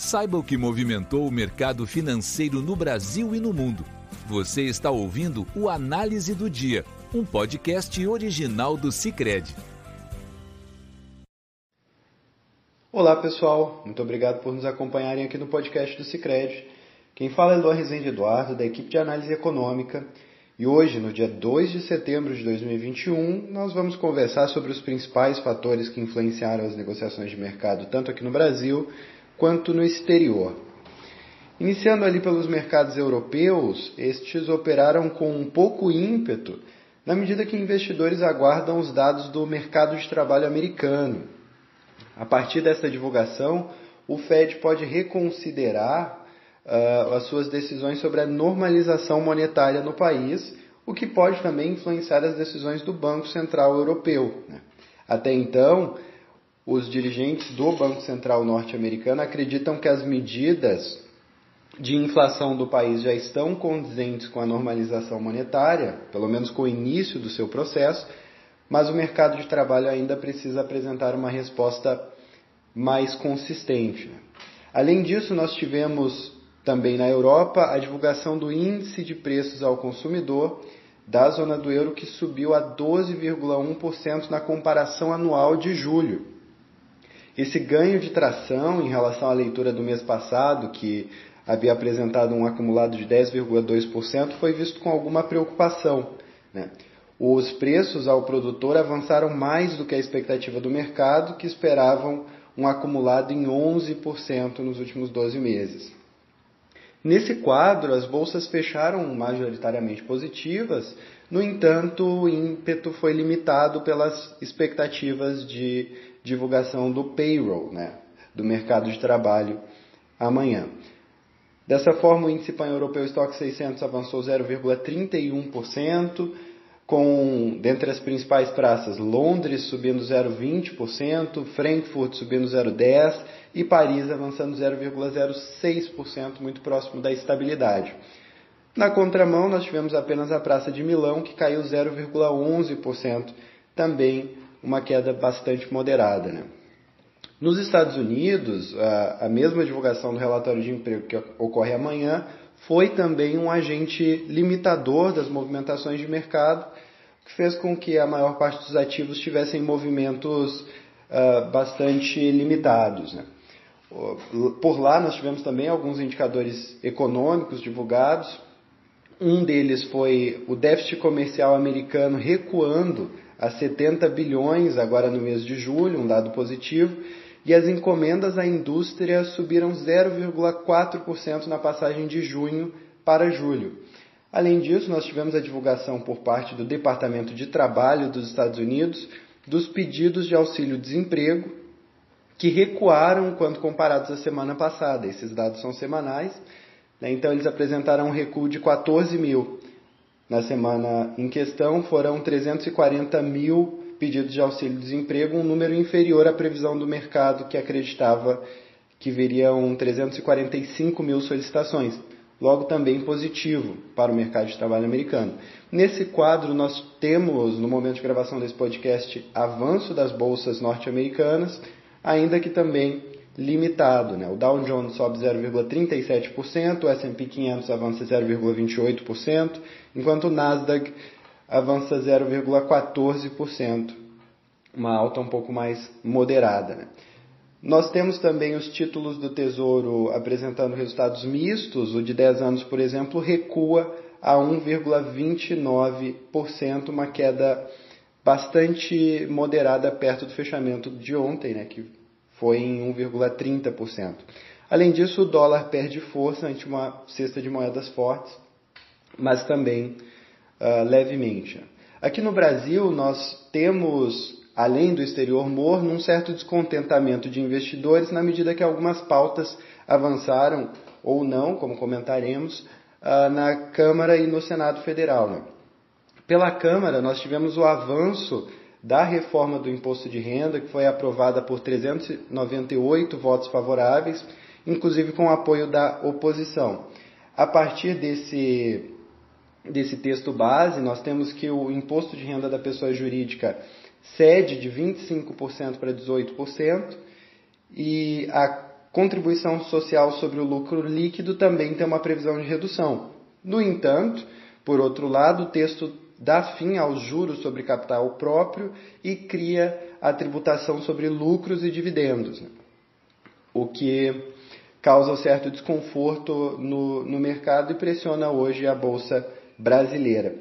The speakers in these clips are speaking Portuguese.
Saiba o que movimentou o mercado financeiro no Brasil e no mundo. Você está ouvindo o Análise do Dia, um podcast original do Cicred. Olá pessoal, muito obrigado por nos acompanharem aqui no podcast do Cicred. Quem fala é Luan Rezende Eduardo, da equipe de análise econômica. E hoje, no dia 2 de setembro de 2021, nós vamos conversar sobre os principais fatores que influenciaram as negociações de mercado, tanto aqui no Brasil quanto no exterior. Iniciando ali pelos mercados europeus, estes operaram com um pouco ímpeto na medida que investidores aguardam os dados do mercado de trabalho americano. A partir dessa divulgação, o Fed pode reconsiderar uh, as suas decisões sobre a normalização monetária no país, o que pode também influenciar as decisões do Banco Central Europeu. Né? Até então, os dirigentes do Banco Central norte-americano acreditam que as medidas de inflação do país já estão condizentes com a normalização monetária, pelo menos com o início do seu processo, mas o mercado de trabalho ainda precisa apresentar uma resposta mais consistente. Além disso, nós tivemos também na Europa a divulgação do índice de preços ao consumidor da zona do euro que subiu a 12,1% na comparação anual de julho. Esse ganho de tração em relação à leitura do mês passado, que havia apresentado um acumulado de 10,2%, foi visto com alguma preocupação. Né? Os preços ao produtor avançaram mais do que a expectativa do mercado, que esperavam um acumulado em 11% nos últimos 12 meses. Nesse quadro, as bolsas fecharam majoritariamente positivas, no entanto, o ímpeto foi limitado pelas expectativas de divulgação do payroll, né, do mercado de trabalho amanhã. Dessa forma, o índice pan-europeu Stock 600 avançou 0,31%, com, dentre as principais praças, Londres subindo 0,20%, Frankfurt subindo 0,10% e Paris avançando 0,06%, muito próximo da estabilidade. Na contramão, nós tivemos apenas a Praça de Milão, que caiu 0,11%, também uma queda bastante moderada. Né? Nos Estados Unidos, a, a mesma divulgação do relatório de emprego que ocorre amanhã foi também um agente limitador das movimentações de mercado, que fez com que a maior parte dos ativos tivessem movimentos uh, bastante limitados. Né? Por lá, nós tivemos também alguns indicadores econômicos divulgados. Um deles foi o déficit comercial americano recuando a 70 bilhões agora no mês de julho, um dado positivo, e as encomendas à indústria subiram 0,4% na passagem de junho para julho. Além disso, nós tivemos a divulgação por parte do Departamento de Trabalho dos Estados Unidos dos pedidos de auxílio-desemprego, que recuaram quando comparados à semana passada. Esses dados são semanais? Então eles apresentaram um recuo de 14 mil. Na semana em questão, foram 340 mil pedidos de auxílio-desemprego, um número inferior à previsão do mercado, que acreditava que veriam 345 mil solicitações. Logo, também positivo para o mercado de trabalho americano. Nesse quadro, nós temos, no momento de gravação desse podcast, avanço das bolsas norte-americanas, ainda que também limitado. Né? O Dow Jones sobe 0,37%, o S&P 500 avança 0,28%, enquanto o Nasdaq avança 0,14%, uma alta um pouco mais moderada. Né? Nós temos também os títulos do Tesouro apresentando resultados mistos. O de 10 anos, por exemplo, recua a 1,29%, uma queda bastante moderada perto do fechamento de ontem, né, que foi em 1,30%. Além disso, o dólar perde força ante uma cesta de moedas fortes, mas também uh, levemente. Aqui no Brasil, nós temos, além do exterior morno, um certo descontentamento de investidores na medida que algumas pautas avançaram ou não, como comentaremos, uh, na Câmara e no Senado Federal. Né? Pela Câmara, nós tivemos o avanço da reforma do imposto de renda, que foi aprovada por 398 votos favoráveis, inclusive com o apoio da oposição. A partir desse, desse texto base, nós temos que o imposto de renda da pessoa jurídica cede de 25% para 18% e a contribuição social sobre o lucro líquido também tem uma previsão de redução. No entanto, por outro lado, o texto dá fim aos juros sobre capital próprio e cria a tributação sobre lucros e dividendos, né? o que causa um certo desconforto no, no mercado e pressiona hoje a Bolsa brasileira.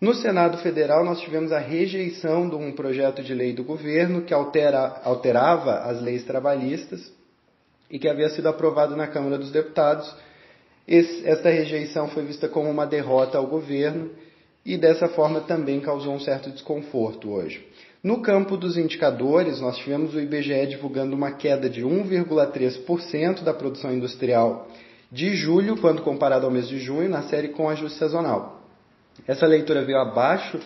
No Senado Federal, nós tivemos a rejeição de um projeto de lei do governo que altera, alterava as leis trabalhistas e que havia sido aprovado na Câmara dos Deputados. Esse, esta rejeição foi vista como uma derrota ao governo e dessa forma também causou um certo desconforto hoje. No campo dos indicadores, nós tivemos o IBGE divulgando uma queda de 1,3% da produção industrial de julho, quando comparado ao mês de junho, na série com ajuste sazonal. Essa leitura veio abaixo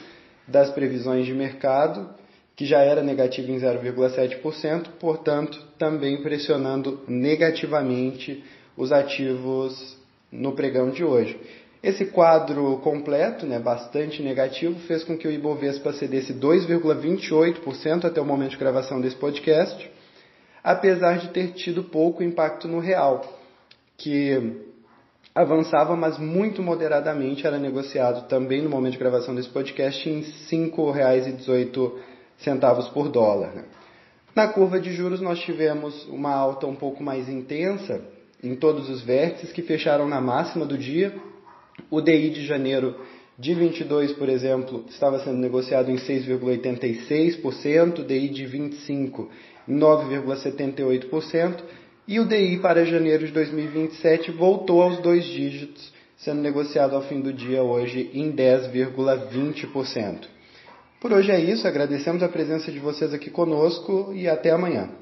das previsões de mercado, que já era negativo em 0,7%, portanto, também pressionando negativamente os ativos no pregão de hoje. Esse quadro completo, né, bastante negativo, fez com que o Ibovespa cedesse 2,28% até o momento de gravação desse podcast, apesar de ter tido pouco impacto no real, que avançava, mas muito moderadamente, era negociado também no momento de gravação desse podcast em R$ 5,18 por dólar. Né. Na curva de juros nós tivemos uma alta um pouco mais intensa em todos os vértices que fecharam na máxima do dia, o DI de janeiro de 22, por exemplo, estava sendo negociado em 6,86%, o DI de 25 em 9,78% e o DI para janeiro de 2027 voltou aos dois dígitos, sendo negociado ao fim do dia hoje em 10,20%. Por hoje é isso, agradecemos a presença de vocês aqui conosco e até amanhã.